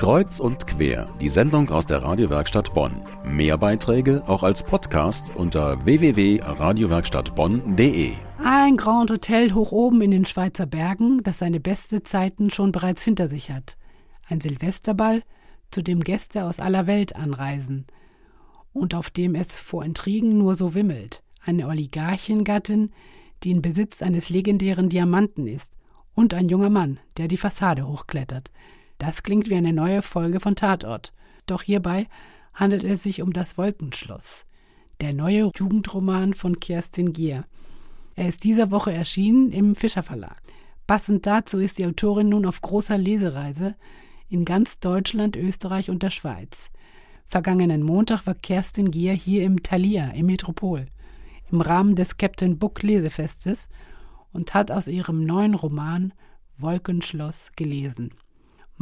Kreuz und quer, die Sendung aus der Radiowerkstatt Bonn. Mehr Beiträge auch als Podcast unter www.radiowerkstattbonn.de. Ein Grand Hotel hoch oben in den Schweizer Bergen, das seine beste Zeiten schon bereits hinter sich hat. Ein Silvesterball, zu dem Gäste aus aller Welt anreisen und auf dem es vor Intrigen nur so wimmelt. Eine Oligarchengattin, die in Besitz eines legendären Diamanten ist, und ein junger Mann, der die Fassade hochklettert. Das klingt wie eine neue Folge von Tatort. Doch hierbei handelt es sich um das Wolkenschloss, der neue Jugendroman von Kerstin Gier. Er ist dieser Woche erschienen im Fischer Verlag. Passend dazu ist die Autorin nun auf großer Lesereise in ganz Deutschland, Österreich und der Schweiz. Vergangenen Montag war Kerstin Gier hier im Thalia, im Metropol, im Rahmen des Captain Book Lesefestes und hat aus ihrem neuen Roman Wolkenschloss gelesen.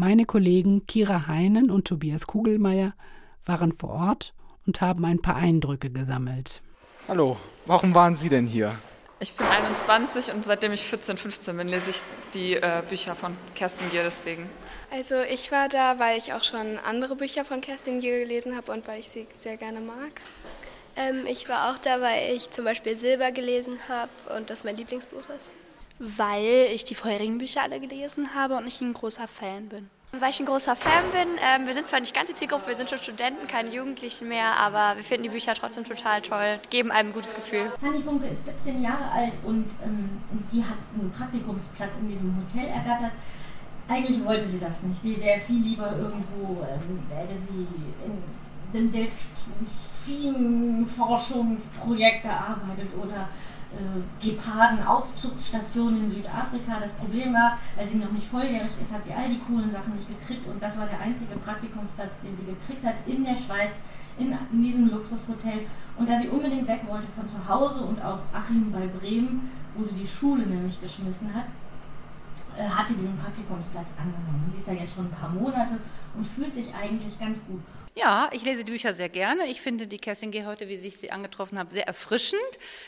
Meine Kollegen Kira Heinen und Tobias Kugelmeier waren vor Ort und haben ein paar Eindrücke gesammelt. Hallo, warum waren Sie denn hier? Ich bin 21 und seitdem ich 14, 15 bin, lese ich die äh, Bücher von Kerstin Gier deswegen. Also ich war da, weil ich auch schon andere Bücher von Kerstin Gier gelesen habe und weil ich sie sehr gerne mag. Ähm, ich war auch da, weil ich zum Beispiel Silber gelesen habe und das mein Lieblingsbuch ist weil ich die vorherigen Bücher alle gelesen habe und ich ein großer Fan bin. Weil ich ein großer Fan bin. Ähm, wir sind zwar nicht ganz die Zielgruppe, wir sind schon Studenten, keine Jugendlichen mehr, aber wir finden die Bücher trotzdem total toll, geben einem ein gutes Gefühl. Fanny Funke ist 17 Jahre alt und ähm, die hat einen Praktikumsplatz in diesem Hotel ergattert. Eigentlich wollte sie das nicht. Sie wäre viel lieber irgendwo, ähm, hätte sie in dem Delfin-Forschungsprojekt gearbeitet oder äh, Geparden-Aufzuchtstation in Südafrika. Das Problem war, als sie noch nicht volljährig ist, hat sie all die coolen Sachen nicht gekriegt und das war der einzige Praktikumsplatz, den sie gekriegt hat in der Schweiz, in, in diesem Luxushotel. Und da sie unbedingt weg wollte von zu Hause und aus Achim bei Bremen, wo sie die Schule nämlich geschmissen hat, äh, hat sie diesen Praktikumsplatz angenommen. Sie ist ja jetzt schon ein paar Monate und fühlt sich eigentlich ganz gut. Ja, ich lese die Bücher sehr gerne. Ich finde die Kerstin G. heute, wie ich sie angetroffen habe, sehr erfrischend.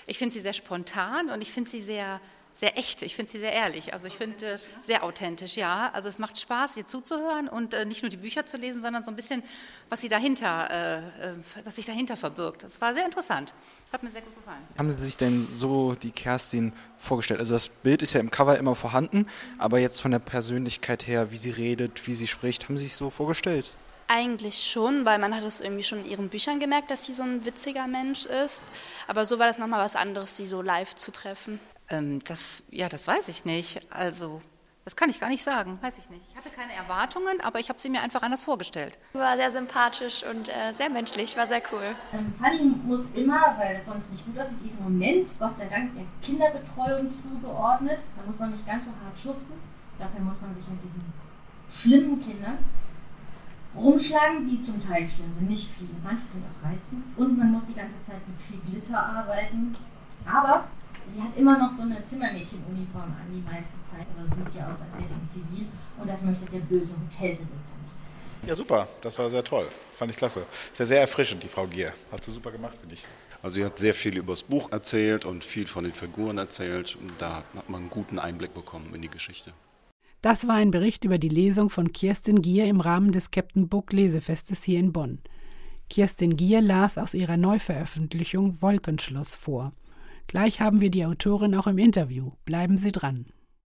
Ich finde sie sehr spontan und ich finde sie sehr, sehr echt. Ich finde sie sehr ehrlich. Also ich finde äh, sehr authentisch, ja. Also es macht Spaß, ihr zuzuhören und äh, nicht nur die Bücher zu lesen, sondern so ein bisschen, was sie dahinter, äh, äh, was sich dahinter verbirgt. Das war sehr interessant. Hat mir sehr gut gefallen. Haben Sie sich denn so die Kerstin vorgestellt? Also das Bild ist ja im Cover immer vorhanden, aber jetzt von der Persönlichkeit her, wie sie redet, wie sie spricht, haben Sie sich so vorgestellt? Eigentlich schon, weil man hat es irgendwie schon in ihren Büchern gemerkt, dass sie so ein witziger Mensch ist. Aber so war das nochmal was anderes, sie so live zu treffen. Ähm, das, ja, das weiß ich nicht. Also, das kann ich gar nicht sagen, weiß ich nicht. Ich hatte keine Erwartungen, aber ich habe sie mir einfach anders vorgestellt. War sehr sympathisch und äh, sehr menschlich, war sehr cool. Ähm, Fanny muss immer, weil es sonst nicht gut aussieht, die ist im Moment, Gott sei Dank, der Kinderbetreuung zugeordnet. Da muss man nicht ganz so hart schuften. Dafür muss man sich mit diesen schlimmen Kindern rumschlagen, die zum Teil schlimm sind, nicht viele. Manche sind auch reizend und man muss die ganze Zeit mit viel Glitter arbeiten. Aber sie hat immer noch so eine Zimmermädchenuniform an die meiste Zeit. Also sieht sie aus, als wäre sie in Zivil. Und das möchte der böse Hotelbesitzer nicht. Ja, super. Das war sehr toll. Fand ich klasse. Ist ja sehr erfrischend, die Frau Gier. Hat sie super gemacht, finde ich. Also sie hat sehr viel über das Buch erzählt und viel von den Figuren erzählt. Und da hat man einen guten Einblick bekommen in die Geschichte. Das war ein Bericht über die Lesung von Kirsten Gier im Rahmen des Captain Book Lesefestes hier in Bonn. Kirsten Gier las aus ihrer Neuveröffentlichung Wolkenschloss vor. Gleich haben wir die Autorin auch im Interview. Bleiben Sie dran.